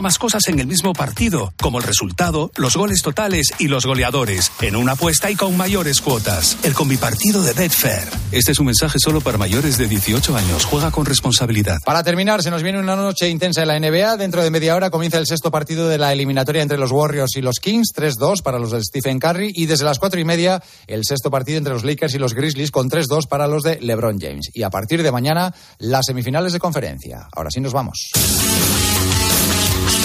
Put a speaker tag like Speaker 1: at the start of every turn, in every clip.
Speaker 1: más cosas en el mismo partido, como el resultado, los goles totales y los goleadores, en una apuesta y con mayores cuotas. El combipartido de Betfair. Este es un mensaje solo para mayores de 18 años. Juega con responsabilidad.
Speaker 2: Para terminar, se nos viene una noche intensa en la NBA. Dentro de media hora comienza el sexto partido de la eliminatoria entre los Warriors y los Kings, 3-2 para los de Stephen Curry. Y desde las cuatro y media, el sexto partido entre los Lakers y los Grizzlies con 3-2 para los de LeBron James. Y a partir de mañana, las semifinales de conferencia. Ahora sí nos vamos.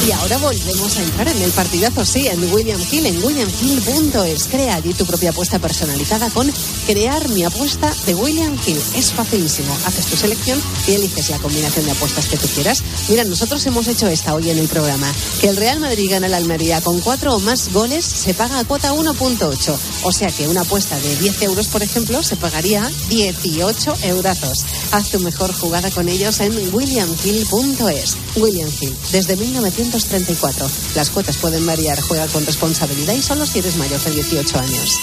Speaker 3: Y ahora volvemos a entrar en el partidazo, sí, en William Hill, en williamhill.es. Crea allí tu propia apuesta personalizada con Crear mi apuesta de William Hill. Es facilísimo. Haces tu selección y eliges la combinación de apuestas que tú quieras. Mira, nosotros hemos hecho esta hoy en el programa. Que el Real Madrid gana la Almería con cuatro o más goles se paga a cuota 1.8. O sea que una apuesta de 10 euros, por ejemplo, se pagaría 18 eurazos. Haz tu mejor jugada con ellos en williamhill.es. William Hill, desde 1900 34. Las cuotas pueden variar. Juega con responsabilidad y solo si eres mayor de 18 años.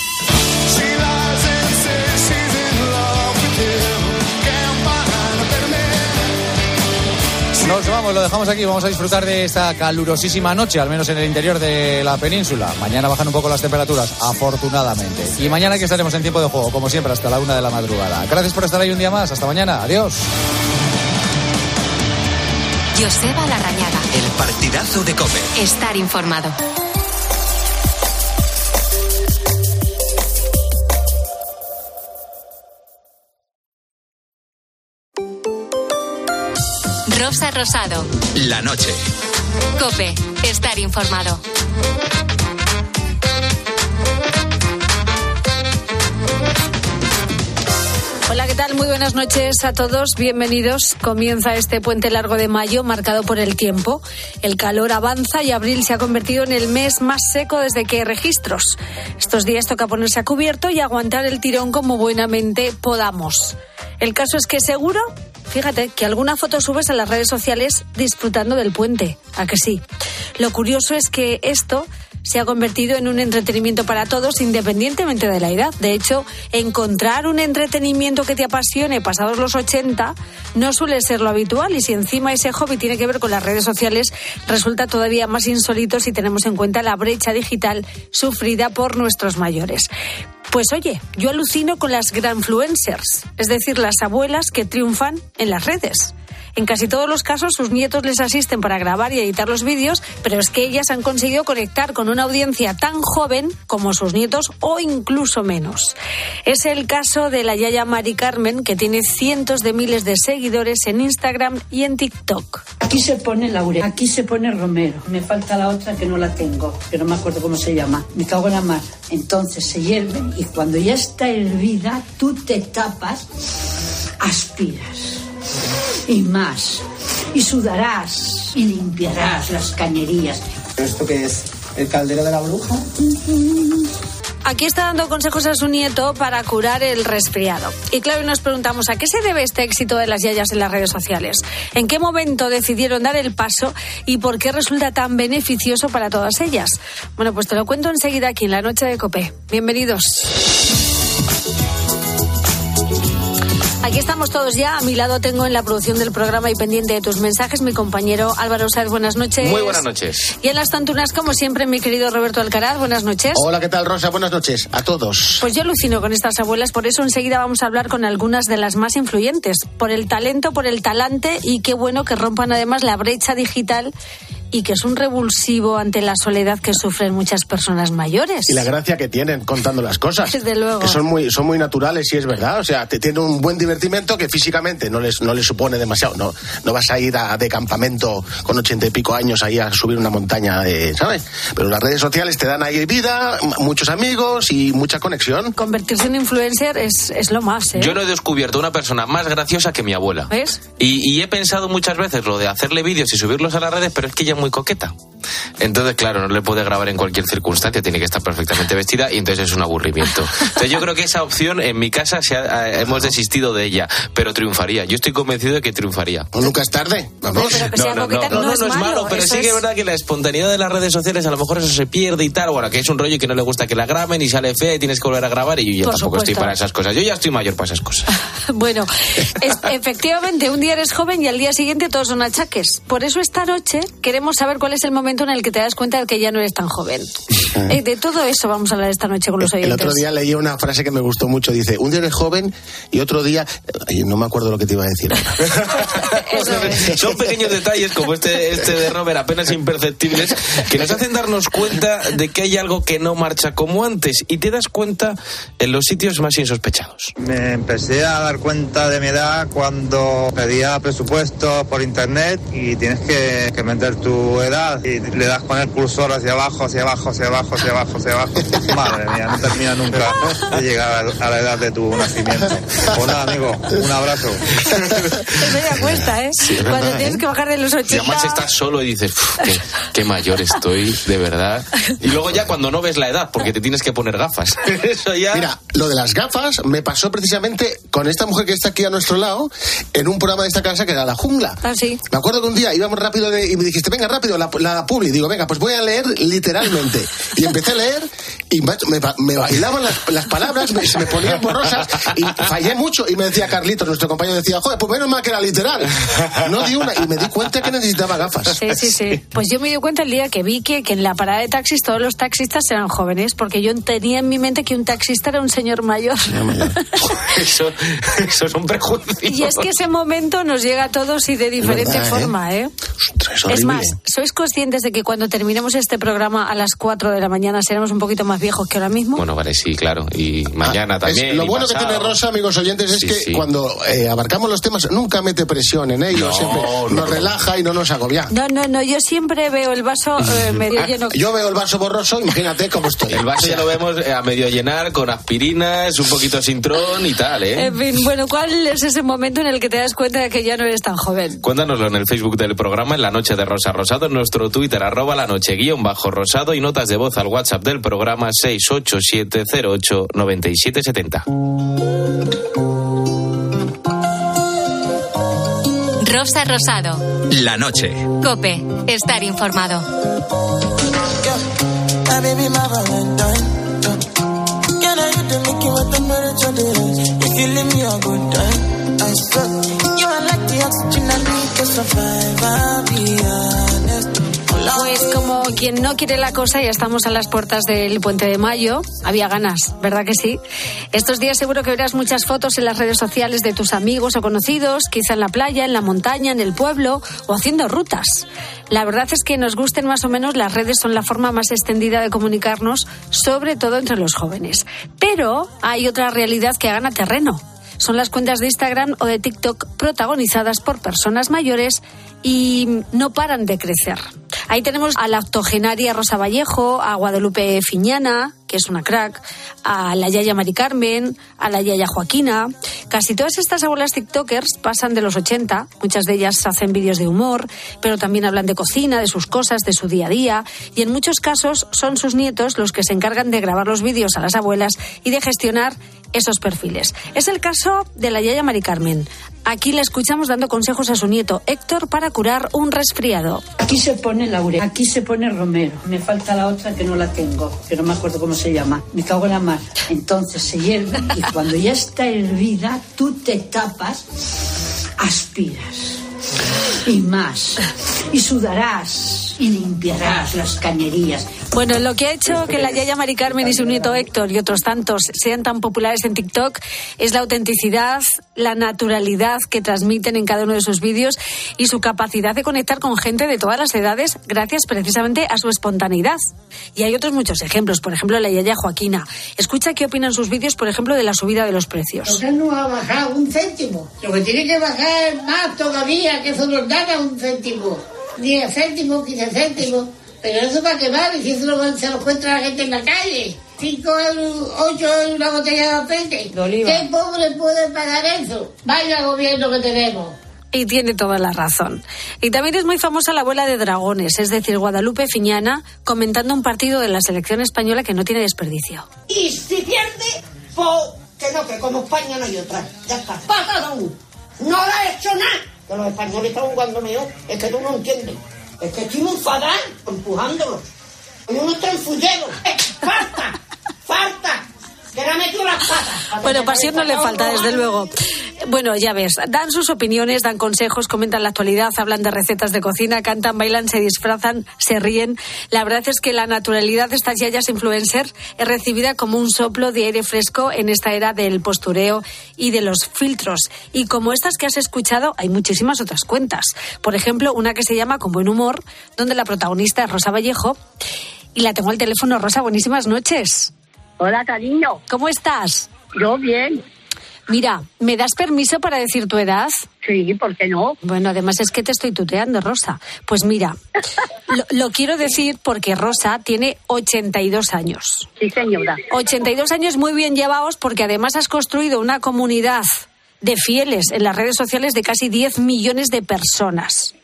Speaker 2: Nos vamos, lo dejamos aquí. Vamos a disfrutar de esta calurosísima noche, al menos en el interior de la península. Mañana bajan un poco las temperaturas, afortunadamente. Y mañana aquí estaremos en tiempo de juego, como siempre, hasta la una de la madrugada. Gracias por estar ahí un día más. Hasta mañana. Adiós.
Speaker 4: Joseba Larrañaga.
Speaker 5: Partidazo de Cope.
Speaker 4: Estar informado. Rosa Rosado.
Speaker 5: La noche.
Speaker 4: Cope. Estar informado.
Speaker 6: Hola, ¿qué tal? Muy buenas noches a todos. Bienvenidos. Comienza este puente largo de mayo marcado por el tiempo. El calor avanza y abril se ha convertido en el mes más seco desde que hay registros. Estos días toca ponerse a cubierto y aguantar el tirón como buenamente podamos. El caso es que seguro, fíjate, que alguna foto subes a las redes sociales disfrutando del puente. ¿A que sí? Lo curioso es que esto se ha convertido en un entretenimiento para todos independientemente de la edad. De hecho, encontrar un entretenimiento que te apasione pasados los 80 no suele ser lo habitual y si encima ese hobby tiene que ver con las redes sociales, resulta todavía más insólito si tenemos en cuenta la brecha digital sufrida por nuestros mayores. Pues oye, yo alucino con las granfluencers, es decir, las abuelas que triunfan en las redes. En casi todos los casos sus nietos les asisten para grabar y editar los vídeos, pero es que ellas han conseguido conectar con una audiencia tan joven como sus nietos o incluso menos. Es el caso de la Yaya Mari Carmen, que tiene cientos de miles de seguidores en Instagram y en TikTok.
Speaker 7: Aquí se pone Laure, aquí se pone Romero. Me falta la otra que no la tengo, que no me acuerdo cómo se llama. Me cago en la mar. Entonces se hierve y cuando ya está hervida, tú te tapas, aspiras y más. Y sudarás y limpiarás las cañerías.
Speaker 8: ¿Esto qué es? ¿El caldero de la bruja?
Speaker 6: Aquí está dando consejos a su nieto para curar el resfriado. Y claro, nos preguntamos a qué se debe este éxito de las yayas en las redes sociales. ¿En qué momento decidieron dar el paso y por qué resulta tan beneficioso para todas ellas? Bueno, pues te lo cuento enseguida aquí en la noche de Copé. Bienvenidos. Aquí estamos todos ya. A mi lado tengo en la producción del programa y pendiente de tus mensajes mi compañero Álvaro Sáez. Buenas noches.
Speaker 9: Muy buenas noches.
Speaker 6: Y en las tantunas, como siempre, mi querido Roberto Alcaraz. Buenas noches.
Speaker 9: Hola, ¿qué tal, Rosa? Buenas noches a todos.
Speaker 6: Pues yo alucino con estas abuelas, por eso enseguida vamos a hablar con algunas de las más influyentes. Por el talento, por el talante y qué bueno que rompan además la brecha digital y que es un revulsivo ante la soledad que sufren muchas personas mayores.
Speaker 9: Y la gracia que tienen contando las cosas.
Speaker 6: Desde luego.
Speaker 9: Que son muy, son muy naturales y es verdad. O sea, te tienen un buen divertimento que físicamente no les, no les supone demasiado. No, no vas a ir a, de campamento con ochenta y pico años ahí a subir una montaña, de, ¿sabes? Pero las redes sociales te dan ahí vida, muchos amigos y mucha conexión.
Speaker 6: Convertirse en influencer es, es lo más, ¿eh?
Speaker 10: Yo no he descubierto una persona más graciosa que mi abuela.
Speaker 6: ¿Ves?
Speaker 10: Y, y he pensado muchas veces lo de hacerle vídeos y subirlos a las redes, pero es que es muy coqueta. Entonces, claro, no le puede grabar en cualquier circunstancia, tiene que estar perfectamente vestida y entonces es un aburrimiento. Entonces yo creo que esa opción en mi casa se ha- eh, hemos desistido de ella, pero triunfaría. Yo estoy convencido de que triunfaría.
Speaker 9: Pues nunca es tarde. Vamos.
Speaker 6: Pero que sea coqueta
Speaker 10: no, no, no es malo, pero sí que es verdad que la espontaneidad de las redes sociales a lo mejor eso se pierde y tal. Bueno, que es un rollo y que no le gusta que la graben y sale fea y tienes que volver a grabar y yo ya tampoco estoy para esas cosas. Yo ya estoy mayor para esas cosas.
Speaker 6: Bueno, es- efectivamente, un día eres joven y al día siguiente todos son achaques. Por eso esta noche queremos saber cuál es el momento en el que te das cuenta de que ya no eres tan joven. Eh, de todo eso vamos a hablar esta noche con los
Speaker 9: El
Speaker 6: oyentes.
Speaker 9: otro día leí una frase que me gustó mucho. Dice, un día eres joven y otro día... Ay, no me acuerdo lo que te iba a decir.
Speaker 10: Son pequeños detalles como este, este de Robert, apenas imperceptibles, que nos hacen darnos cuenta de que hay algo que no marcha como antes y te das cuenta en los sitios más insospechados.
Speaker 11: Me empecé a dar cuenta de mi edad cuando pedía presupuesto por internet y tienes que, que meter tu edad y le das con el cursor hacia abajo, hacia abajo, hacia abajo, hacia abajo, hacia abajo. Madre mía, no termina nunca de llegar a la edad de tu nacimiento. Pues nada, amigo, un abrazo.
Speaker 6: Eso ya cuesta, ¿eh?
Speaker 10: Sí,
Speaker 6: Cuando
Speaker 10: verdad,
Speaker 6: tienes
Speaker 10: ¿eh?
Speaker 6: que bajar de los
Speaker 10: Y
Speaker 6: 80.
Speaker 10: además estás solo y dices, "Uf, qué, qué mayor estoy, de verdad. Y luego ya cuando no ves la edad, porque te tienes que poner gafas. Eso ya...
Speaker 9: Mira, lo de las gafas me pasó precisamente con esta mujer que está aquí a nuestro lado en un programa de esta casa que era La Jungla.
Speaker 6: Ah, sí.
Speaker 9: Me acuerdo que un día íbamos rápido de- y me dijiste, venga, rápido, la, la publi. Digo, venga, pues voy a leer literalmente. Y empecé a leer y me, me bailaban las, las palabras, me, se me ponían borrosas y fallé mucho. Y me decía Carlitos, nuestro compañero, decía, joder, pues menos mal que era literal. No di una y me di cuenta que necesitaba gafas.
Speaker 6: Sí, sí, sí. Pues yo me di cuenta el día que vi que, que en la parada de taxis todos los taxistas eran jóvenes, porque yo tenía en mi mente que un taxista era un señor mayor.
Speaker 10: Eso, eso son prejuicios.
Speaker 6: Y es que ese momento nos llega a todos y de diferente
Speaker 9: verdad, ¿eh?
Speaker 6: forma, ¿eh?
Speaker 9: Es horrible.
Speaker 6: Es más, ¿sois conscientes de que cuando terminemos este programa a las 4 de la mañana seremos un poquito más viejos que ahora mismo?
Speaker 10: Bueno, vale, sí, claro. Y mañana
Speaker 9: Es-
Speaker 10: también.
Speaker 9: lo
Speaker 10: y
Speaker 9: bueno que tiene Rosa, amigos oyentes, es
Speaker 10: Sí,
Speaker 9: que
Speaker 10: sí.
Speaker 9: cuando eh, abarcamos los temas nunca mete presión en ellos,
Speaker 10: No,
Speaker 9: siempre
Speaker 10: no,
Speaker 9: nos
Speaker 10: no.
Speaker 9: relaja y no nos agobia.
Speaker 6: No, no, no, yo siempre veo el vaso eh, medio lleno.
Speaker 9: Yo veo el vaso borroso, imagínate cómo estoy.
Speaker 10: El vaso ya lo vemos eh, a medio llenar con aspirinas, un poquito sintrón y tal, ¿eh?
Speaker 6: En fin, bueno, ¿cuál es ese momento en el que te das cuenta de que ya no eres tan joven?
Speaker 10: Cuéntanoslo en el Facebook del programa en la noche de Rosa Rosado, en nuestro Twitter arroba la noche guion bajo rosado y notas de voz al WhatsApp del programa 687089770.
Speaker 4: Rosa Rosado.
Speaker 5: La noche.
Speaker 4: Cope. Estar informado.
Speaker 12: You leave me a good time, I swear. You are like the oxygen I need to survive. I'll be honest.
Speaker 6: Pues como quien no quiere la cosa, ya estamos a las puertas del puente de mayo. Había ganas, ¿verdad que sí? Estos días seguro que verás muchas fotos en las redes sociales de tus amigos o conocidos, quizá en la playa, en la montaña, en el pueblo o haciendo rutas. La verdad es que nos gusten más o menos, las redes son la forma más extendida de comunicarnos, sobre todo entre los jóvenes. Pero hay otra realidad que gana terreno son las cuentas de Instagram o de TikTok protagonizadas por personas mayores y no paran de crecer. Ahí tenemos a la octogenaria Rosa Vallejo, a Guadalupe Fiñana, que es una crack, a la Yaya Mari Carmen, a la Yaya Joaquina. Casi todas estas abuelas TikTokers pasan de los 80, muchas de ellas hacen vídeos de humor, pero también hablan de cocina, de sus cosas, de su día a día, y en muchos casos son sus nietos los que se encargan de grabar los vídeos a las abuelas y de gestionar esos perfiles. Es el caso de la Yaya Mari Carmen. Aquí la escuchamos dando consejos a su nieto Héctor para curar un resfriado.
Speaker 7: Aquí se pone laurel, aquí se pone romero. Me falta la otra que no la tengo, que no me acuerdo cómo se llama. Me cago en la mar. Entonces se hierve y cuando ya está hervida, tú te tapas, aspiras. Y más. Y sudarás. Y limpiarás las cañerías.
Speaker 6: Bueno, lo que ha hecho que la Yaya Mari Carmen y su nieto Héctor y otros tantos sean tan populares en TikTok es la autenticidad, la naturalidad que transmiten en cada uno de sus vídeos y su capacidad de conectar con gente de todas las edades gracias precisamente a su espontaneidad. Y hay otros muchos ejemplos, por ejemplo la Yaya Joaquina. Escucha qué opinan sus vídeos, por ejemplo, de la subida de los precios.
Speaker 13: Porque no ha bajado un céntimo. Lo que tiene que bajar es más todavía, que eso nos da un céntimo. 10 céntimos, 15 céntimos. Pero eso para qué vale, si eso lo- se lo encuentra la gente en la calle. 5 euros, 8 euros una botella de aceite. ¿Qué pobre puede pagar eso? Vaya gobierno que tenemos.
Speaker 6: Y tiene toda la razón. Y también es muy famosa la abuela de dragones, es decir, Guadalupe Fiñana, comentando un partido de la selección española que no tiene desperdicio.
Speaker 13: Y si pierde, pues que no, que como España no hay otra. Ya está. Uno. No le ha hecho nada. Que los españoles están jugando mejor. Es que tú no entiendes. Es que estoy muy fatal empujándolos. Y uno está en fullero. ¡Eh, ¡Falta! ¡Falta! Que le ha metido las patas.
Speaker 6: Bueno, pasión no le falta, desde luego. Bueno, ya ves, dan sus opiniones, dan consejos, comentan la actualidad, hablan de recetas de cocina, cantan, bailan, se disfrazan, se ríen. La verdad es que la naturalidad de estas yayas influencer es recibida como un soplo de aire fresco en esta era del postureo y de los filtros. Y como estas que has escuchado, hay muchísimas otras cuentas. Por ejemplo, una que se llama Con Buen Humor, donde la protagonista es Rosa Vallejo. Y la tengo al teléfono. Rosa, buenísimas noches.
Speaker 14: Hola, cariño.
Speaker 6: ¿Cómo estás?
Speaker 14: Yo bien.
Speaker 6: Mira, ¿me das permiso para decir tu edad?
Speaker 14: Sí, ¿por qué no?
Speaker 6: Bueno, además es que te estoy tuteando, Rosa. Pues mira, lo, lo quiero decir porque Rosa tiene 82 años.
Speaker 14: Sí, señora.
Speaker 6: 82 años muy bien llevados porque además has construido una comunidad de fieles en las redes sociales de casi 10 millones de personas.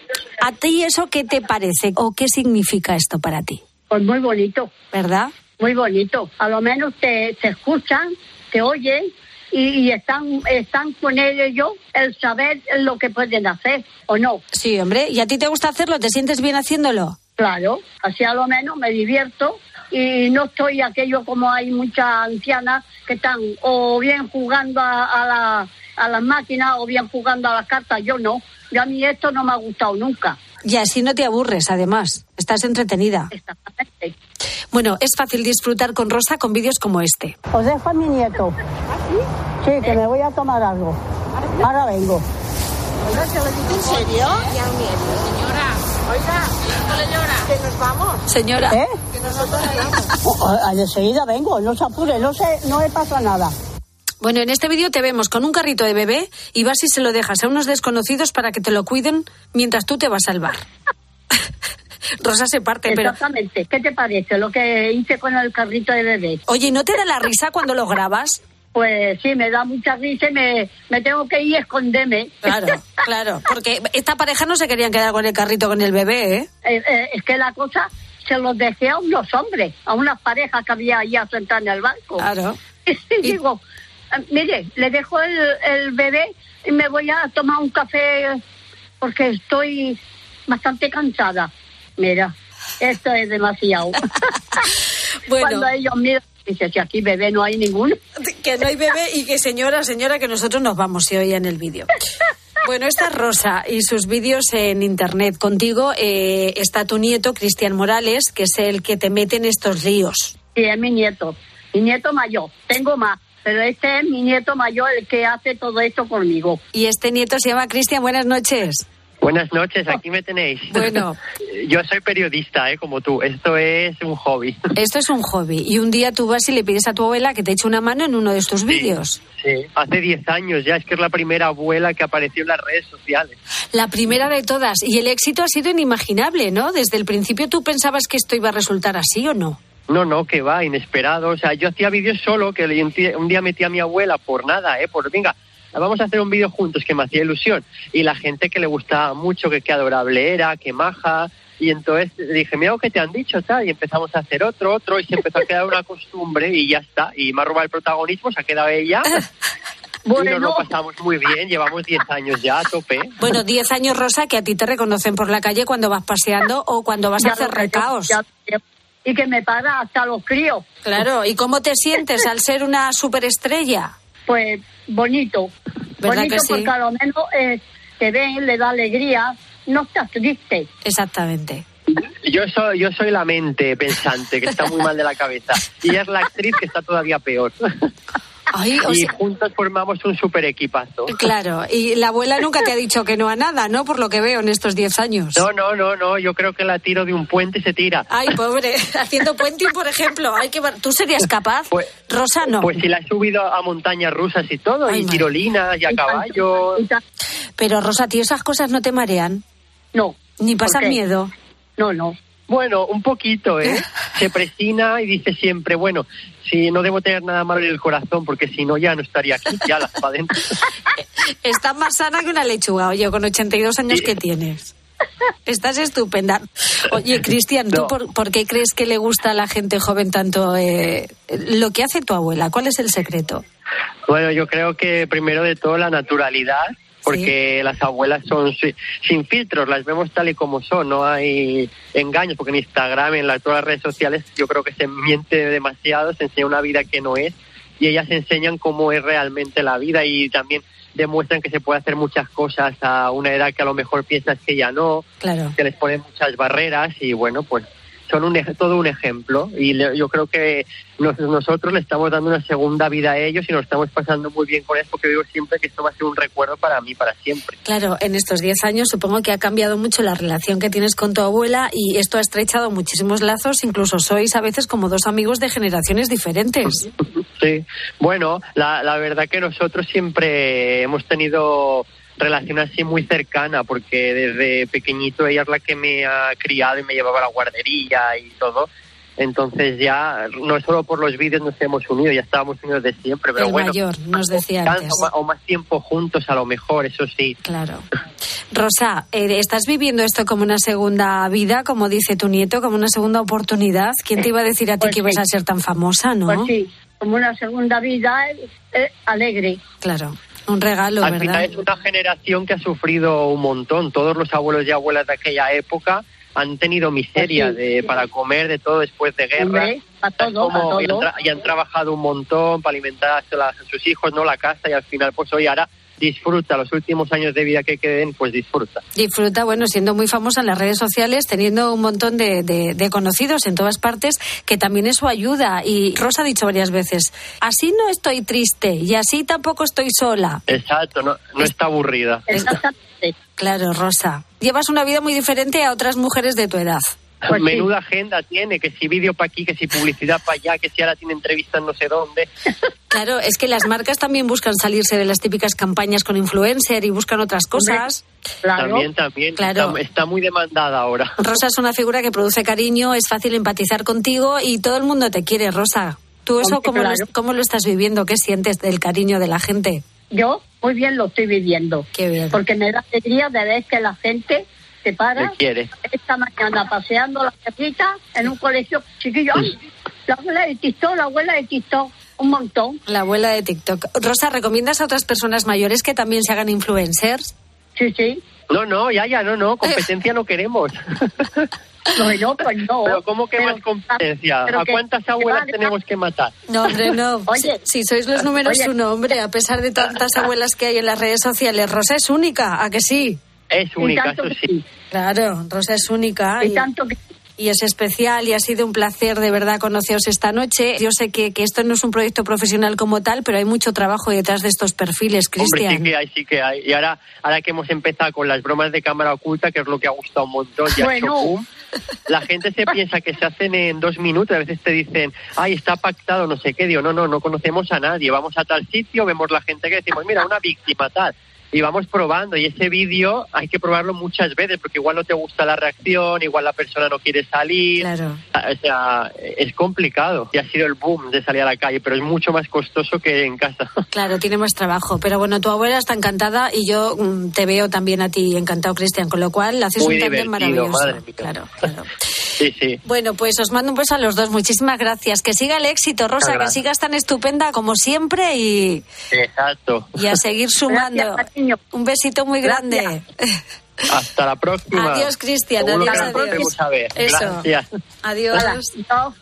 Speaker 6: ¿A ti eso qué te parece o qué significa esto para ti?
Speaker 14: Pues muy bonito.
Speaker 6: ¿Verdad?
Speaker 14: Muy bonito. A lo menos te, te escuchan, te oyen y, están, están con ellos el saber lo que pueden hacer o no.
Speaker 6: Sí, hombre. ¿Y a ti te gusta hacerlo? ¿Te sientes bien haciéndolo?
Speaker 14: Claro, así a lo menos me divierto y no estoy aquello como hay muchas ancianas que están o bien jugando a, a, la, a las máquinas o bien jugando a las cartas. Yo no. Yo a mí esto no me ha gustado nunca.
Speaker 6: Y así no te aburres, además. Estás entretenida.
Speaker 14: Exactamente.
Speaker 6: Bueno, es fácil disfrutar con Rosa con vídeos como este.
Speaker 14: Os dejo a mi nieto. Sí, que me voy a tomar algo. Ahora vengo.
Speaker 13: ¿En serio? Ya un nieto, señora. Oiga, no le llora. Que nos vamos.
Speaker 6: Señora.
Speaker 14: ¿Eh?
Speaker 13: Que nosotros vamos.
Speaker 14: Oh, ah, de seguida vengo, no se apure, no, se, no me pasa nada.
Speaker 6: Bueno, en este vídeo te vemos con un carrito de bebé y vas y se lo dejas a unos desconocidos para que te lo cuiden mientras tú te vas al bar. Rosa se parte, pero...
Speaker 14: Exactamente. ¿Qué te parece lo que hice con el carrito de bebé?
Speaker 6: Oye, ¿no te da la risa cuando lo grabas?
Speaker 14: Pues sí, me da mucha risa y me, me tengo que ir a esconderme.
Speaker 6: Claro, claro, porque esta pareja no se querían quedar con el carrito con el bebé, ¿eh?
Speaker 14: Eh, eh, es que la cosa se los dejé a unos hombres, a unas parejas que había allá sentadas en el banco.
Speaker 6: Claro.
Speaker 14: Y digo, eh, mire, le dejo el, el bebé y me voy a tomar un café porque estoy bastante cansada. Mira, esto es demasiado.
Speaker 6: Bueno.
Speaker 14: Cuando ellos miran, dice, si aquí bebé no hay ninguno.
Speaker 6: Que no hay bebé y que señora, señora, que nosotros nos vamos, se oye en el vídeo. Bueno, esta es Rosa y sus vídeos en internet. Contigo eh, está tu nieto, Cristian Morales, que es el que te mete en estos líos.
Speaker 14: Sí, es mi nieto, mi nieto mayor. Tengo más, pero este es mi nieto mayor el que hace todo esto conmigo.
Speaker 6: Y este nieto se llama Cristian. Buenas noches.
Speaker 15: Buenas noches, aquí me tenéis.
Speaker 6: Bueno.
Speaker 15: Yo soy periodista, ¿eh? como tú. Esto es un hobby.
Speaker 6: Esto es un hobby. Y un día tú vas y le pides a tu abuela que te eche una mano en uno de estos vídeos.
Speaker 15: Sí, hace 10 años ya, es que es la primera abuela que apareció en las redes sociales.
Speaker 6: La primera de todas. Y el éxito ha sido inimaginable, ¿no? Desde el principio tú pensabas que esto iba a resultar así o no.
Speaker 15: No, no, que va, inesperado. O sea, yo hacía vídeos solo, que le- un día- un día metí a mi abuela por nada, ¿eh? Por, venga, vamos a hacer un vídeo juntos, que me hacía ilusión. Y la gente que le gustaba mucho, que qué adorable era, que maja. Y entonces dije, mira lo que te han dicho, tal. Y empezamos a hacer otro, otro, y se empezó a quedar una costumbre, y ya está. Y me ha robado el protagonismo, se ha quedado ella. y nos lo
Speaker 14: Bueno.
Speaker 15: pasamos muy bien, llevamos 10 años ya a tope.
Speaker 6: Bueno, 10 años, Rosa, que a ti te reconocen por la calle cuando vas paseando o cuando vas a hacer recaos.
Speaker 14: ya. Y que me para hasta los críos.
Speaker 6: Claro, ¿y cómo te sientes al ser una superestrella?
Speaker 14: Pues bonito.
Speaker 6: ¿Verdad
Speaker 14: bonito
Speaker 6: sí?
Speaker 14: porque a lo menos eh, te ven, le da alegría, no estás triste.
Speaker 6: Exactamente.
Speaker 15: Yo soy, yo soy la mente pensante, que está muy mal de la cabeza. Y ella es la actriz que está todavía peor.
Speaker 6: Ay,
Speaker 15: y
Speaker 6: sea-
Speaker 15: juntos formamos un super equipazo.
Speaker 6: Claro, y la abuela nunca te ha dicho que no a nada, ¿no? Por lo que veo en estos 10 años.
Speaker 15: No, no, no, no, yo creo que la tiro de un puente y se tira.
Speaker 6: Ay, pobre, haciendo puenting, por ejemplo. Hay que ¿Tú serías capaz? Rosa, no.
Speaker 15: Pues si la he subido a montañas rusas y todo, y tirolinas y a caballo.
Speaker 6: Pero, Rosa, ¿tío, esas cosas no te marean?
Speaker 14: No.
Speaker 6: Ni
Speaker 15: ¿Por
Speaker 6: pasan miedo.
Speaker 14: No, no.
Speaker 15: Bueno, un poquito, ¿eh? Se presina y dice siempre, bueno, si no debo tener nada malo en el corazón, porque si no ya no estaría aquí, ya las para adentro.
Speaker 6: Está más sana que una lechuga, oye, con 82 años que tienes. Estás estupenda. Oye, Cristian, ¿tú
Speaker 15: No.
Speaker 6: por, por qué crees que le gusta a la gente joven tanto eh, lo que hace tu abuela? ¿Cuál es el secreto?
Speaker 15: Bueno, yo creo que primero de todo la naturalidad, porque las abuelas son si- sin filtros, las vemos tal y como son, no hay engaños, porque en Instagram, en las, todas las redes sociales, yo creo que se miente demasiado, se enseña una vida que no es, y ellas enseñan cómo es realmente la vida y también demuestran que se puede hacer muchas cosas a una edad que a lo mejor piensas que ya no,
Speaker 6: Claro.
Speaker 15: que les ponen muchas barreras y bueno, pues son un, todo un ejemplo y le- yo creo que nos- nosotros le estamos dando una segunda vida a ellos y nos estamos pasando muy bien con eso porque digo siempre que esto va a ser un recuerdo para mí, para siempre.
Speaker 6: Claro, en estos 10 años supongo que ha cambiado mucho la relación que tienes con tu abuela y esto ha estrechado muchísimos lazos, incluso sois a veces como dos amigos de generaciones diferentes.
Speaker 15: Sí, bueno, la, la verdad que nosotros siempre hemos tenido relación así muy cercana porque desde pequeñito ella es la que me ha criado y me llevaba a la guardería y todo. Entonces ya, no solo por los vídeos nos hemos unido, ya estábamos unidos de siempre, pero
Speaker 6: El
Speaker 15: bueno,
Speaker 6: mayor, nos decía antes.
Speaker 15: o más, o más tiempo juntos a lo mejor, eso sí.
Speaker 6: Claro. Rosa, eh, ¿estás viviendo esto como una segunda vida, como dice tu nieto, como una segunda oportunidad? ¿Quién te iba a decir a ti
Speaker 14: Pues
Speaker 6: que ibas a ser tan famosa, no?
Speaker 14: Pues sí, como una segunda vida eh, eh, alegre.
Speaker 6: Claro, un regalo,
Speaker 15: Al final es una generación que ha sufrido un montón. Todos los abuelos y abuelas de aquella época han tenido miseria
Speaker 14: Pues sí.
Speaker 15: de, para comer, de todo después de guerra.
Speaker 14: A todo,
Speaker 15: Como-
Speaker 14: a
Speaker 15: y, han y trabajado un montón para alimentar a, las- a sus hijos, no la casa, y al final, pues hoy ahora disfruta los últimos años de vida que queden, pues disfruta.
Speaker 6: Disfruta, bueno, siendo muy famosa en las redes sociales, teniendo un montón de, de- de conocidos en todas partes, que también eso ayuda. Y Rosa ha dicho varias veces, así no estoy triste y así tampoco estoy sola.
Speaker 15: Exacto, no, no está aburrida.
Speaker 6: Claro, Rosa. Llevas una vida muy diferente a otras mujeres de tu edad.
Speaker 14: Pues
Speaker 15: Menuda agenda tiene, que si vídeo para aquí, que si publicidad para allá, que si ahora tiene entrevistas no sé dónde.
Speaker 6: Claro, es que las marcas también buscan salirse de las típicas campañas con influencer y buscan otras cosas.
Speaker 15: También, también.
Speaker 6: Claro.
Speaker 15: Está, está muy demandada ahora.
Speaker 6: Rosa es una figura que produce cariño, es fácil empatizar contigo y todo el mundo te quiere, Rosa. ¿Tú eso cómo, lo,
Speaker 14: claro.
Speaker 6: cómo lo estás viviendo? ¿Qué sientes del cariño de la gente?
Speaker 14: Yo muy bien lo estoy viviendo.
Speaker 6: Qué bien.
Speaker 14: Porque me da alegría de ver que la gente se para.
Speaker 15: ¿Qué quiere?
Speaker 14: Esta mañana paseando la perrita en un colegio chiquillo. ¡Ay! La abuela de TikTok, la abuela de TikTok. Un montón.
Speaker 6: La abuela de TikTok. Rosa, ¿recomiendas a otras personas mayores que también se hagan influencers?
Speaker 14: Sí, sí.
Speaker 15: No, no, ya, ya, no, no, competencia no queremos.
Speaker 14: No, pues no.
Speaker 15: Pero ¿cómo que más competencia?
Speaker 14: pero
Speaker 15: ¿A
Speaker 14: que-
Speaker 15: cuántas
Speaker 14: que
Speaker 15: abuelas
Speaker 14: vale,
Speaker 15: tenemos que matar?
Speaker 6: No, hombre, no.
Speaker 14: Oye.
Speaker 6: si, si sois los números
Speaker 14: Oye.
Speaker 6: uno, hombre, a pesar de tantas abuelas que hay en las redes sociales, Rosa es única, ¿a que sí?
Speaker 15: Es única, eso
Speaker 14: que
Speaker 15: sí.
Speaker 6: Claro, Rosa es única.
Speaker 14: Y tanto que
Speaker 6: y es especial y ha sido un placer de verdad conoceros esta noche. Yo sé que, que esto no es un proyecto profesional como tal, pero hay mucho trabajo detrás de estos perfiles,
Speaker 15: Hombre,
Speaker 6: Cristian.
Speaker 15: sí que hay, sí que hay. Y ahora, ahora que hemos empezado con las bromas de cámara oculta, que es lo que ha gustado un montón, y ha hecho
Speaker 14: Bueno.
Speaker 15: boom, la gente se piensa que se hacen en dos minutos. A veces te dicen, ay, está pactado, no sé qué. Digo, no, no, no conocemos a nadie. Vamos a tal sitio, vemos la gente que decimos, mira, una víctima, tal. Y vamos probando. Y ese vídeo hay que probarlo muchas veces, porque igual no te gusta la reacción, igual la persona no quiere salir.
Speaker 6: Claro.
Speaker 15: O sea, es complicado. Y ha sido el boom de salir a la calle, pero es mucho más costoso que en casa.
Speaker 6: Claro, tiene más trabajo. Pero bueno, tu abuela está encantada y yo mm, te veo también a ti encantado, Cristian, con lo cual haces
Speaker 15: Muy
Speaker 6: un tándem maravilloso.
Speaker 15: madre mía.
Speaker 6: Claro, claro.
Speaker 15: Sí, sí.
Speaker 6: Bueno, pues os mando un beso a los dos. Muchísimas gracias. Que siga el éxito, Rosa, que
Speaker 15: gracias.
Speaker 6: sigas tan estupenda como siempre y,
Speaker 15: Exacto.
Speaker 6: y a seguir sumando.
Speaker 14: Gracias, cariño.
Speaker 6: Un besito muy grande.
Speaker 15: Hasta la próxima.
Speaker 6: Adiós, Cristian.
Speaker 15: Seguro
Speaker 6: Adiós,
Speaker 15: que
Speaker 6: adiós. Eso.
Speaker 15: Gracias.
Speaker 6: Adiós.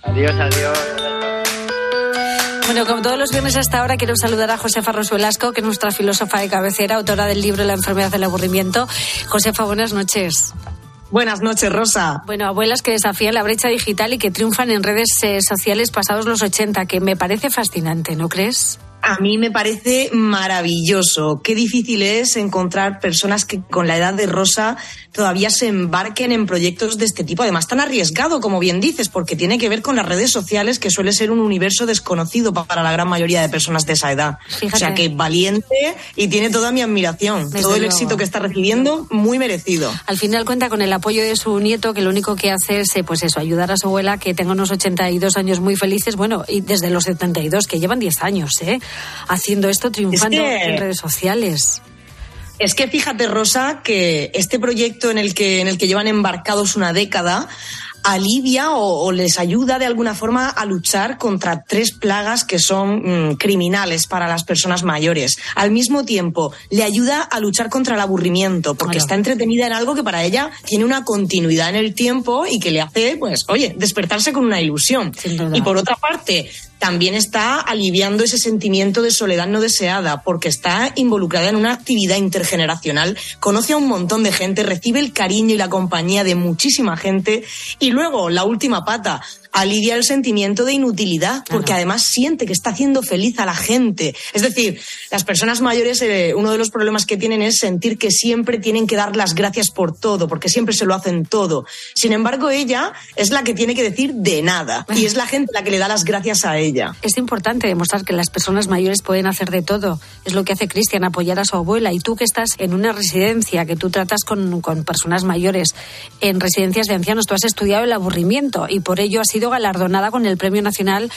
Speaker 15: Adiós, adiós.
Speaker 6: Bueno, como todos los viernes hasta ahora, quiero saludar a Josefa Rosuelasco, que es nuestra filósofa de cabecera, autora del libro La enfermedad del aburrimiento. Josefa, buenas noches.
Speaker 16: Buenas noches, Rosa.
Speaker 6: Bueno, abuelas que desafían la brecha digital y que triunfan en redes eh, sociales pasados los 80, que me parece fascinante, ¿no crees?
Speaker 16: A mí me parece maravilloso. Qué difícil es encontrar personas que con la edad de Rosa todavía se embarquen en proyectos de este tipo. Además, tan arriesgado, como bien dices, porque tiene que ver con las redes sociales, que suele ser un universo desconocido pa- para la gran mayoría de personas de esa edad.
Speaker 6: Fíjate.
Speaker 16: O sea, que valiente y tiene toda mi admiración.
Speaker 6: Desde
Speaker 16: Todo el
Speaker 6: luego.
Speaker 16: éxito que está recibiendo, muy merecido.
Speaker 6: Al final cuenta con el apoyo de su nieto, que lo único que hace es, eh, pues eso, ayudar a su abuela, que tenga unos 82 años muy felices, bueno, y desde los 72, que llevan 10 años, ¿eh? Haciendo esto, triunfando
Speaker 16: Es que-
Speaker 6: en redes sociales.
Speaker 16: Es que fíjate, Rosa, que este proyecto en el que, en el que llevan embarcados una década alivia o, o, les ayuda de alguna forma a luchar contra tres plagas que son mmm, criminales para las personas mayores. Al mismo tiempo, le ayuda a luchar contra el aburrimiento, porque claro. está entretenida en algo que para ella tiene una continuidad en el tiempo y que le hace, pues, oye, despertarse con una ilusión. Y por otra parte, también está aliviando ese sentimiento de soledad no deseada, porque está involucrada en una actividad intergeneracional, conoce a un montón de gente, recibe el cariño y la compañía de muchísima gente. Y luego, la última pata, alivia el sentimiento de inutilidad, porque además siente que está haciendo feliz a la gente. Es decir, las personas mayores, eh, uno de los problemas que tienen es sentir que siempre tienen que dar las gracias por todo, porque siempre se lo hacen todo. Sin embargo, ella es la que tiene que decir de nada, y es la gente la que le da las gracias a ella.
Speaker 6: Es importante demostrar que las personas mayores pueden hacer de todo. Es lo que hace Cristian, apoyar a su abuela. Y tú que estás en una residencia, que tú tratas con, con personas mayores, en residencias de ancianos, tú has estudiado el aburrimiento y por ello has sido galardonada con el Premio Nacional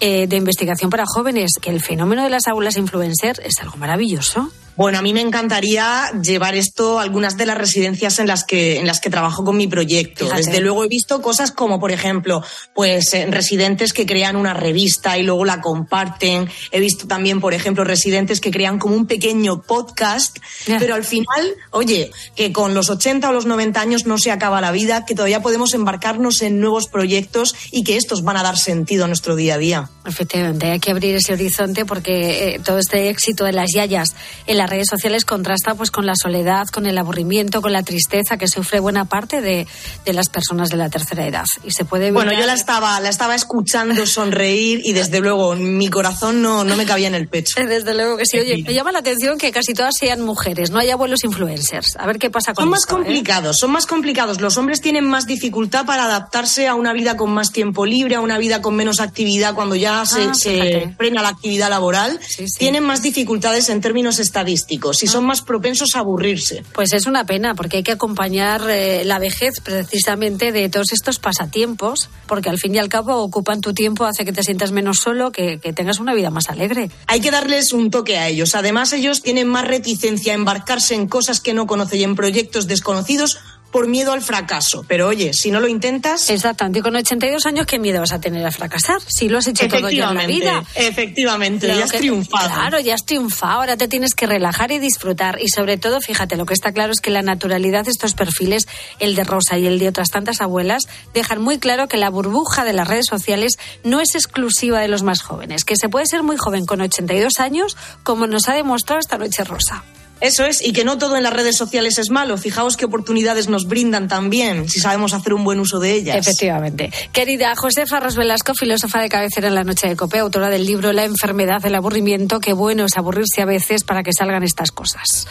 Speaker 6: eh, de Investigación para Jóvenes, que el fenómeno de las aulas influencer es algo maravilloso.
Speaker 16: Bueno, a mí me encantaría llevar esto a algunas de las residencias en las que, en las que trabajo con mi proyecto. Fíjate. Desde luego he visto cosas como, por ejemplo, pues eh, residentes que crean una revista y luego la comparten. He visto también, por ejemplo, residentes que crean como un pequeño podcast. Yeah. Pero al final, oye, que con los 80 o los 90 años no se acaba la vida, que todavía podemos embarcarnos en nuevos proyectos y que estos van a dar sentido a nuestro día a día.
Speaker 6: Efectivamente, hay que abrir ese horizonte porque eh, todo este éxito de las yayas en las redes sociales contrasta pues con la soledad, con el aburrimiento, con la tristeza que sufre buena parte de, de las personas de la tercera edad. Y se puede
Speaker 16: Bueno, yo la estaba, la estaba escuchando sonreír y desde luego mi corazón no, no me cabía en el pecho.
Speaker 6: Desde luego que sí. Oye, me llama la atención que casi todas sean mujeres, no hay abuelos influencers. A ver qué pasa con
Speaker 16: Son
Speaker 6: esto,
Speaker 16: más complicados,
Speaker 6: ¿eh?
Speaker 16: son más complicados. Los hombres tienen más dificultad para adaptarse a una vida con más tiempo libre, a una vida con menos actividad cuando ya se,
Speaker 6: Ah,
Speaker 16: se frena la actividad laboral.
Speaker 6: Sí, sí.
Speaker 16: Tienen más dificultades en términos estadísticos y
Speaker 6: Ah.
Speaker 16: son más propensos a aburrirse.
Speaker 6: Pues es una pena, porque hay que acompañar eh, la vejez precisamente de todos estos pasatiempos, porque al fin y al cabo ocupan tu tiempo, hace que te sientas menos solo, que, que tengas una vida más alegre.
Speaker 16: Hay que darles un toque a ellos. Además, ellos tienen más reticencia a embarcarse en cosas que no conocen y en proyectos desconocidos por miedo al fracaso. Pero oye, si no lo intentas.
Speaker 6: Exactamente. Y con 82 años, ¿qué miedo vas a tener a fracasar? Si lo has hecho todo ya en la vida.
Speaker 16: Efectivamente, ya has
Speaker 6: que-
Speaker 16: triunfado.
Speaker 6: Claro, ya has triunfado. Ahora te tienes que relajar y disfrutar. Y sobre todo, fíjate, lo que está claro es que la naturalidad de estos perfiles, el de Rosa y el de otras tantas abuelas, dejan muy claro que la burbuja de las redes sociales no es exclusiva de los más jóvenes. Que se puede ser muy joven con 82 años, como nos ha demostrado esta noche Rosa.
Speaker 16: Eso es, y que no todo en las redes sociales es malo. Fijaos qué oportunidades nos brindan también, si sabemos hacer un buen uso de ellas.
Speaker 6: Efectivamente. Querida Josefa Ros Velasco, filósofa de cabecera en la noche de Cope, autora del libro La enfermedad del aburrimiento. Qué bueno es aburrirse a veces para que salgan estas cosas.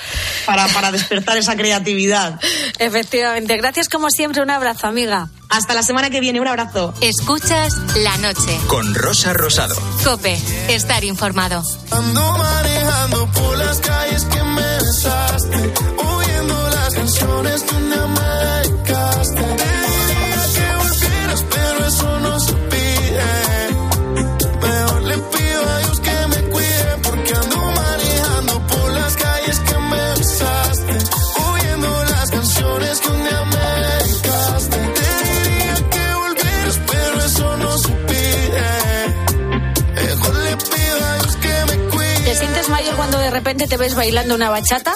Speaker 16: Para, para despertar esa creatividad.
Speaker 6: Efectivamente. Gracias como siempre. Un abrazo, amiga.
Speaker 16: Hasta la semana que viene. Un abrazo.
Speaker 4: Escuchas la noche.
Speaker 5: Con Rosa Rosado.
Speaker 4: Cope, estar informado.
Speaker 12: Ando manejando por las calles que me besaste, oyendo las canciones que
Speaker 6: repente te ves bailando una bachata?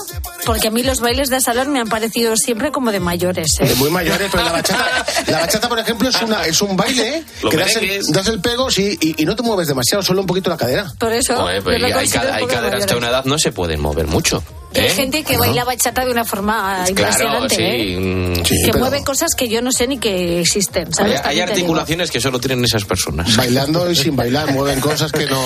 Speaker 6: Porque a mí los bailes de salón me han parecido siempre como de mayores. ¿eh?
Speaker 9: De muy mayores, pero la bachata, la bachata, por ejemplo, es, una, es un baile
Speaker 10: Los
Speaker 9: que das el, das el pego sí, y, y no te mueves demasiado, solo un poquito la cadera.
Speaker 6: Por eso.
Speaker 10: Joder, pues
Speaker 6: lo
Speaker 10: hay, hay caderas que a una edad no se pueden mover mucho.
Speaker 6: Y Hay
Speaker 10: ¿eh?
Speaker 6: gente que baila bachata de una forma
Speaker 10: Claro,
Speaker 6: impresionante.
Speaker 10: sí.
Speaker 6: ¿eh?
Speaker 10: mm,
Speaker 9: Sí,
Speaker 6: que
Speaker 9: pero-
Speaker 6: mueve cosas que yo no sé ni que existen.
Speaker 10: Hay, articulaciones que solo tienen esas personas.
Speaker 9: Bailando y sin bailar, mueven cosas que no.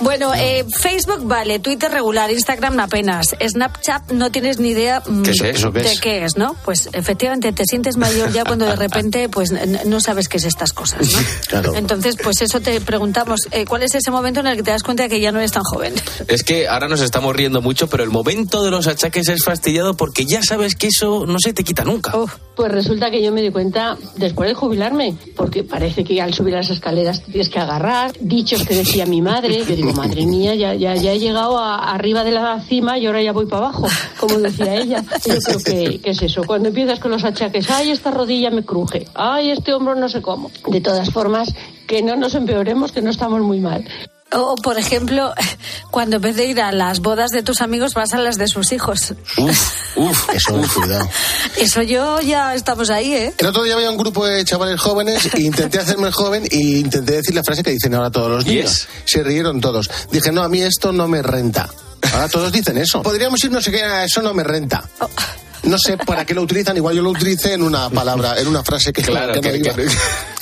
Speaker 6: Bueno, eh, Facebook vale, Twitter regular, Instagram apenas, Snapchat no tienes ni idea mm,
Speaker 10: ¿Qué es eso? ¿Qué
Speaker 6: de qué es, ¿no? Pues efectivamente te sientes mayor ya cuando de repente pues no sabes qué es estas cosas, ¿no?
Speaker 9: Claro.
Speaker 6: Entonces, pues eso te preguntamos, eh, ¿cuál es ese momento en el que te das cuenta de que ya no eres tan joven?
Speaker 10: Es que ahora nos estamos riendo mucho, pero el momento de los achaques es fastidiado porque ya sabes que eso no se te quita nunca.
Speaker 17: Pues resulta que yo me di cuenta después de jubilarme, porque parece que al subir las escaleras te tienes que agarrar, dichos que decía mi madre, yo digo, madre mía, ya, ya, he llegado arriba de la cima y ahora ya voy para abajo, como decía ella. Yo creo que, que es eso, cuando empiezas con los achaques, ay, esta rodilla me cruje, ay, este hombro no sé cómo. De todas formas, que no nos empeoremos, que no estamos muy mal.
Speaker 6: O, por ejemplo, cuando en vez de ir a las bodas de tus amigos vas a las de sus hijos.
Speaker 9: Uf, uf, eso, cuidado.
Speaker 6: Eso yo ya estamos ahí, ¿eh?
Speaker 9: El otro día había un grupo de chavales jóvenes e intenté hacerme joven e intenté decir la frase que dicen ahora todos los niños. Se rieron todos. Dije, no, a mí esto no me renta. Ahora todos dicen eso. Podríamos ir, no sé qué, a eso no me renta. No sé para qué lo utilizan, igual yo lo utilicé en una palabra, en una frase que,
Speaker 10: Claro,
Speaker 9: que no
Speaker 10: que- que-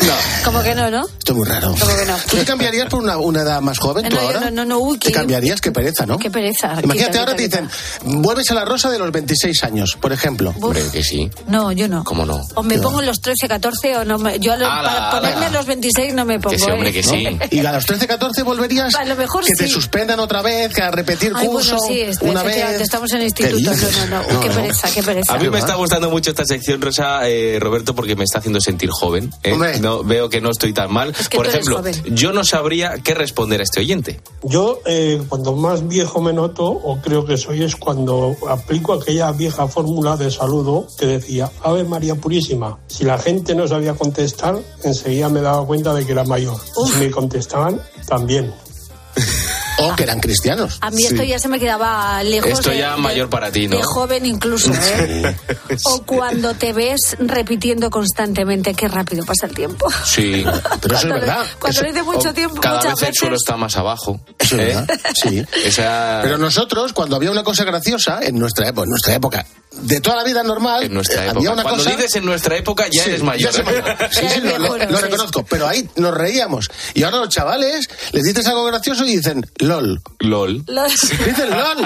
Speaker 9: No,
Speaker 6: Como que no, ¿no?
Speaker 9: esto es muy raro.
Speaker 6: Como que no.
Speaker 9: ¿Tú te cambiarías por una, una edad más joven tú
Speaker 6: No,
Speaker 9: ahora?
Speaker 6: no, no, no, uy,
Speaker 9: ¿Te
Speaker 6: qué-
Speaker 9: cambiarías? Qué pereza, ¿no?
Speaker 6: Qué pereza.
Speaker 9: Imagínate,
Speaker 6: Quita,
Speaker 9: ahora te
Speaker 6: quita,
Speaker 9: dicen, vuelves a la rosa de los 26 años, por ejemplo.
Speaker 10: Hombre, que sí.
Speaker 6: No, yo no.
Speaker 10: ¿Cómo no?
Speaker 6: O me pongo los 13, 14 o no me... Yo a lo-
Speaker 9: Ala,
Speaker 6: para ponerme
Speaker 9: ala.
Speaker 6: los 26 no me pongo.
Speaker 10: Que sí, hombre,
Speaker 6: ¿eh?
Speaker 10: que sí.
Speaker 9: Y a los 13, 14 volverías
Speaker 6: A lo mejor
Speaker 9: que te suspendan otra vez, que a repetir
Speaker 6: Ay,
Speaker 9: curso
Speaker 6: bueno, sí, es-
Speaker 9: una vez.
Speaker 6: estamos en el
Speaker 9: ¿Qué
Speaker 6: instituto. No, no, no. Qué pereza, qué pereza.
Speaker 10: A mí me está gustando mucho esta sección, Rosa, eh, Roberto, porque me está haciendo sentir joven. ¿eh? No, veo que no estoy tan mal.
Speaker 6: que
Speaker 10: Por ejemplo, yo no sabría qué responder a este oyente.
Speaker 18: Yo, eh, cuando más viejo me noto, o creo que soy, es cuando aplico aquella vieja fórmula de saludo que decía, Ave María Purísima. Si la gente no sabía contestar, enseguida me daba cuenta de que era mayor. Si me contestaban, también.
Speaker 9: O que eran cristianos.
Speaker 6: A mí esto ya se me quedaba lejos
Speaker 10: Esto
Speaker 6: de,
Speaker 10: ya
Speaker 6: de-
Speaker 10: mayor para ti, ¿no?
Speaker 6: de joven incluso, ¿eh? O cuando te ves repitiendo constantemente qué rápido pasa el tiempo.
Speaker 10: Sí,
Speaker 9: pero eso es verdad.
Speaker 6: Cuando
Speaker 9: Eso-
Speaker 6: lo dice mucho tiempo,
Speaker 10: Cada
Speaker 6: muchas
Speaker 10: vez el suelo está más abajo.
Speaker 9: Eso es
Speaker 10: ¿eh?
Speaker 9: verdad, sí.
Speaker 10: Esa...
Speaker 9: Pero nosotros, cuando había una cosa graciosa, en nuestra época, en nuestra época, de toda la vida normal,
Speaker 10: En nuestra época.
Speaker 9: había una
Speaker 10: Cuando
Speaker 9: cosa...
Speaker 10: dices en nuestra época ya
Speaker 9: Sí,
Speaker 10: eres mayor.
Speaker 9: ya soy mayor. Sí, sí, lo, lo- lo reconozco. Pero ahí nos reíamos. Y ahora los chavales les dices algo gracioso y dicen LOL.
Speaker 10: LOL.
Speaker 9: Dicen LOL.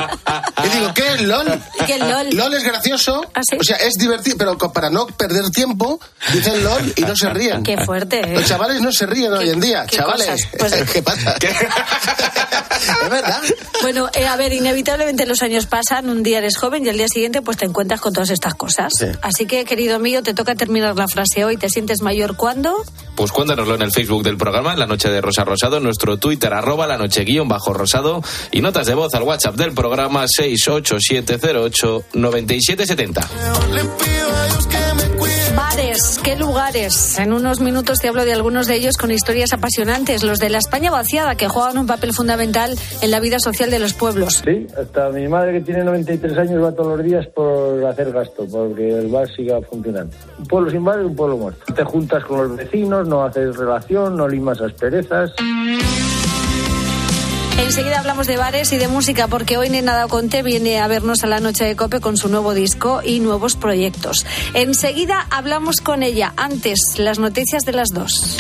Speaker 9: Y digo, ¿qué es LOL?
Speaker 6: ¿Qué es LOL?
Speaker 9: LOL es gracioso. O sea, es divertido, pero para no perder tiempo, dicen LOL y no se ríen.
Speaker 6: Qué fuerte, ¿eh?
Speaker 9: Los chavales no se ríen hoy en día.
Speaker 6: qué
Speaker 9: Chavales?
Speaker 6: Pues-
Speaker 9: ¿qué pasa? es verdad.
Speaker 6: Bueno, eh, a ver, inevitablemente los años pasan, un día eres joven y al día siguiente pues te encuentras con todas estas cosas.
Speaker 10: Sí.
Speaker 6: Así que, querido mío, te toca terminar la frase hoy. ¿Te sientes mayor cuándo?
Speaker 10: Pues cuéntanoslo en el Facebook del programa, en la noche de Rosa Rosado, en nuestro Twitter, arroba la noche guion bajo rosado, y notas de voz al WhatsApp del programa 687089770.
Speaker 6: Bares, ¿qué lugares? En unos minutos te hablo de algunos de ellos con historias apasionantes, los de la España vaciada, que juegan un papel fundamental en la vida social de los pueblos.
Speaker 19: Sí, hasta mi madre que tiene 93 años va todos los días por hacer gasto, porque el bar siga funcionando. Un pueblo sin bar es un pueblo muerto. Te juntas con los vecinos, no haces relación, no limas asperezas.
Speaker 6: Enseguida hablamos de bares y de música porque hoy Nena Conte viene a vernos a la noche de Cope con su nuevo disco y nuevos proyectos. Enseguida hablamos con ella. Antes, las noticias de las dos.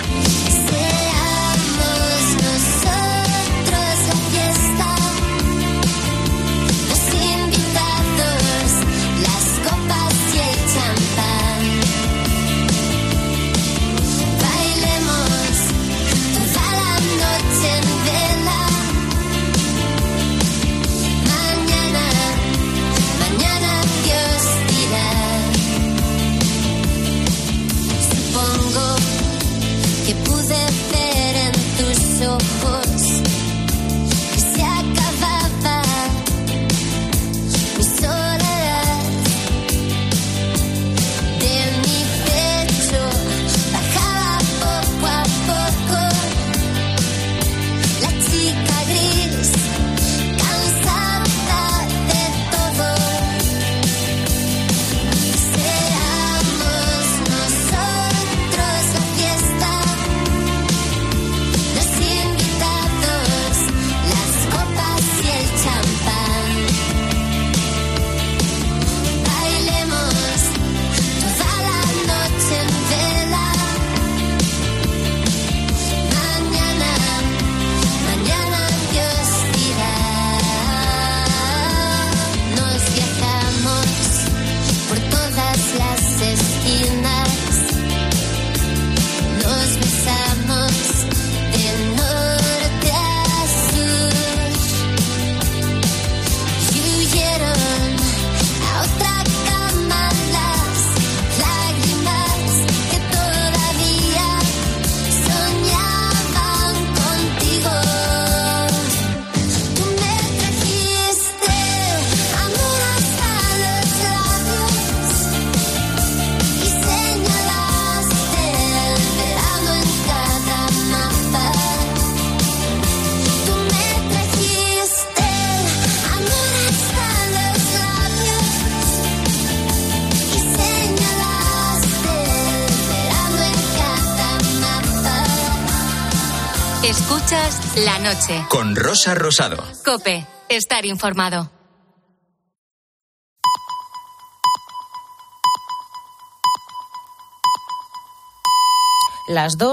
Speaker 4: Noche.
Speaker 1: Con Rosa Rosado.
Speaker 4: Cope, estar informado.
Speaker 6: Las dos.